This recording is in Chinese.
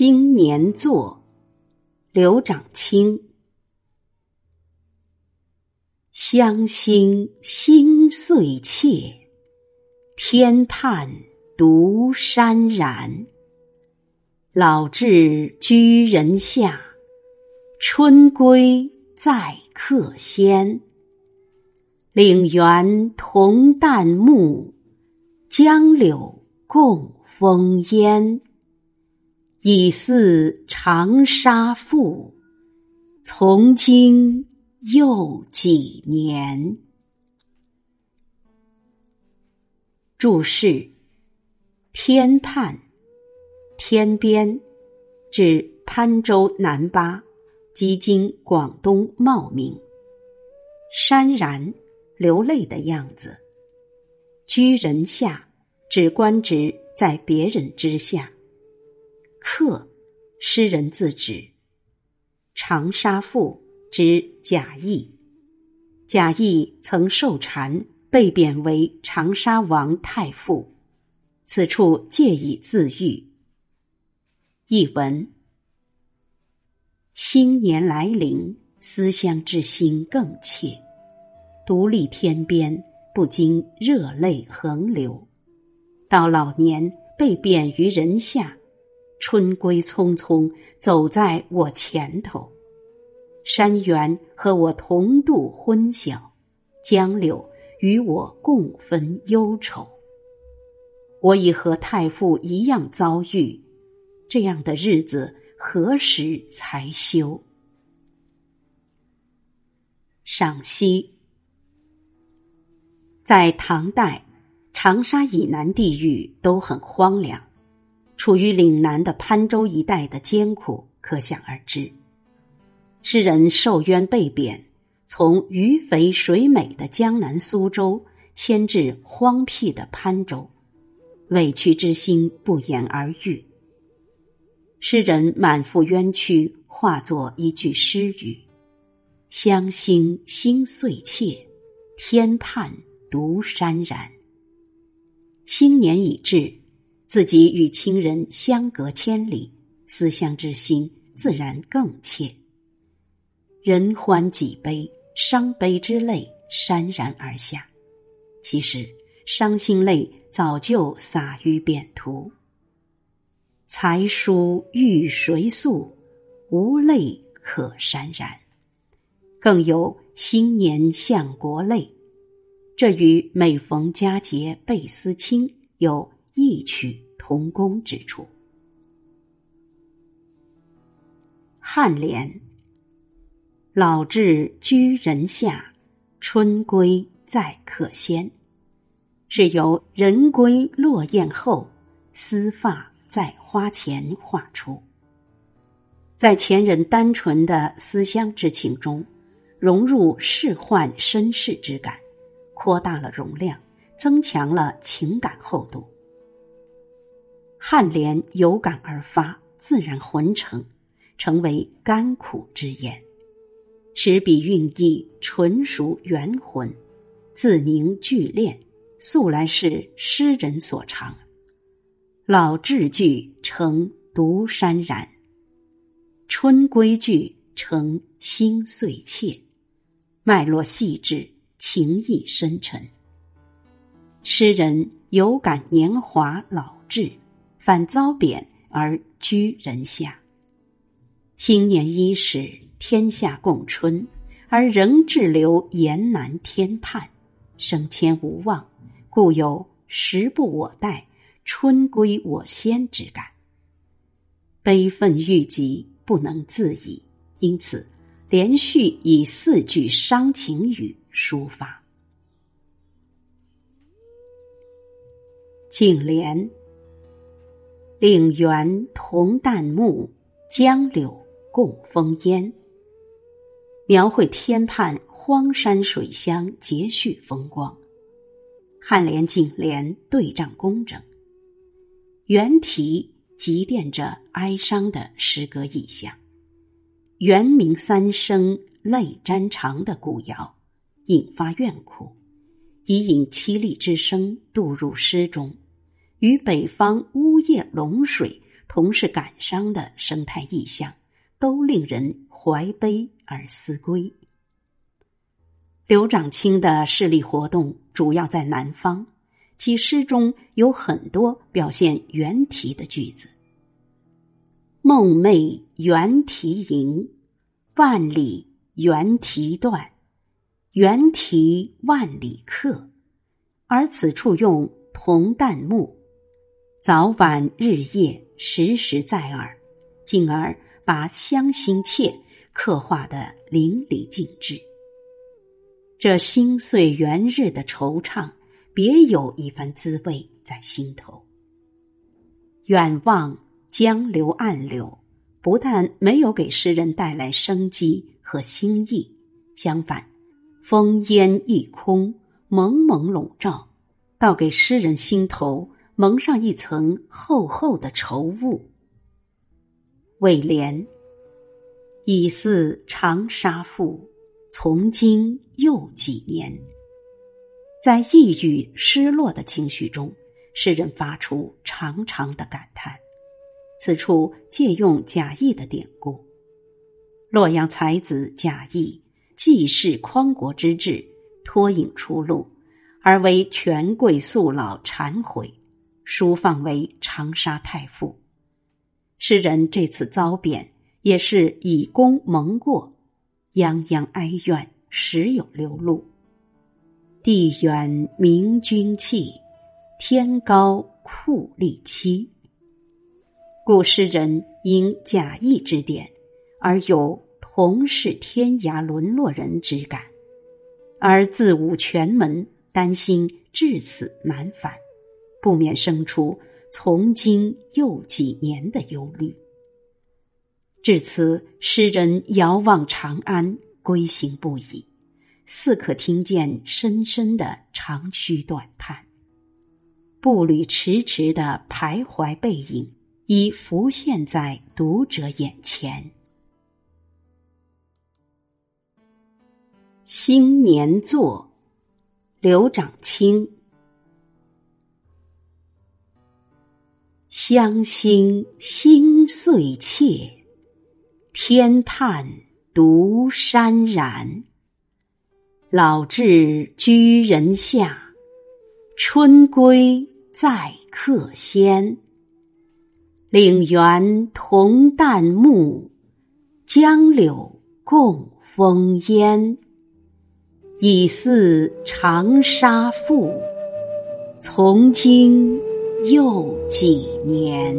新年作，刘长卿。乡心心岁切，天畔独潸然。老至居人下，春归在客先。岭猿同旦暮，江柳共风烟。已似长沙赋，从今又几年？注释：天畔、天边，指潘州南巴，即今广东茂名。潸然，流泪的样子。居人下，指官职在别人之下。客，诗人自指。长沙赋指贾谊。贾谊曾受禅，被贬为长沙王太傅，此处借以自喻。译文：新年来临，思乡之心更切。独立天边，不禁热泪横流。到老年，被贬于人下。春归匆匆，走在我前头。山原和我同度昏晓，江柳与我共分忧愁。我已和太傅一样遭遇，这样的日子何时才休？赏析：在唐代，长沙以南地域都很荒凉。处于岭南的潘州一带的艰苦可想而知。诗人受冤被贬，从鱼肥水美的江南苏州迁至荒僻的潘州，委屈之心不言而喻。诗人满腹冤屈，化作一句诗语：“乡心心碎切，天畔独潸然。”新年已至。自己与亲人相隔千里，思乡之心自然更切。人欢几悲，伤悲之泪潸然而下。其实，伤心泪早就洒于扁途。才疏欲谁诉？无泪可潸然。更有新年向国泪，这与每逢佳节倍思亲有。异曲同工之处。颔联：老至居人下，春归在客先，是由人归落雁后，丝发在花前画出。在前人单纯的思乡之情中，融入世宦身世之感，扩大了容量，增强了情感厚度。颔联有感而发，自然浑成，成为甘苦之言。使笔韵意纯熟圆浑，字凝句练，素来是诗人所长。老至句成独潸然，春归句成心碎切，脉络细致，情意深沉。诗人有感年华老至。反遭贬而居人下。新年伊始，天下共春，而仍滞留严南天畔，升迁无望，故有时不我待，春归我先之感。悲愤欲极，不能自已，因此连续以四句伤情语抒发。颈联。岭猿同旦暮，江柳共风烟。描绘天畔荒山水乡节序风光，颔联颈联对仗工整，原题积淀着哀伤的诗歌意象。猿鸣三声泪沾裳的古谣，引发怨苦，以引凄厉之声渡入诗中。与北方呜咽龙水同是感伤的生态意象，都令人怀悲而思归。刘长卿的势力活动主要在南方，其诗中有很多表现猿啼的句子：“梦寐猿啼吟，万里猿啼断，猿啼万里客。”而此处用铜旦木，早晚日夜时时在耳，进而把乡心切刻画的淋漓尽致。这心碎元日的惆怅，别有一番滋味在心头。远望江流暗流，不但没有给诗人带来生机和新意，相反，风烟一空。蒙蒙笼罩，倒给诗人心头蒙上一层厚厚的愁雾。尾联：已似长沙赋，从今又几年。在抑郁失落的情绪中，诗人发出长长的感叹。此处借用贾谊的典故：洛阳才子贾谊，既是匡国之志。脱颖出路，而为权贵宿老忏悔，书放为长沙太傅。诗人这次遭贬，也是以功蒙过，泱泱哀怨，时有流露。地远明君气，天高酷吏欺。故诗人因贾谊之典，而有同是天涯沦落人之感。而自无权门，担心至此难返，不免生出从今又几年的忧虑。至此，诗人遥望长安，归心不已，似可听见深深的长吁短叹，步履迟迟的徘徊背影已浮现在读者眼前。新年作，刘长卿。乡心心碎切，天畔独潸然。老至居人下，春归在客先。岭猿同旦暮，江柳共风烟。已似长沙赋，从今又几年。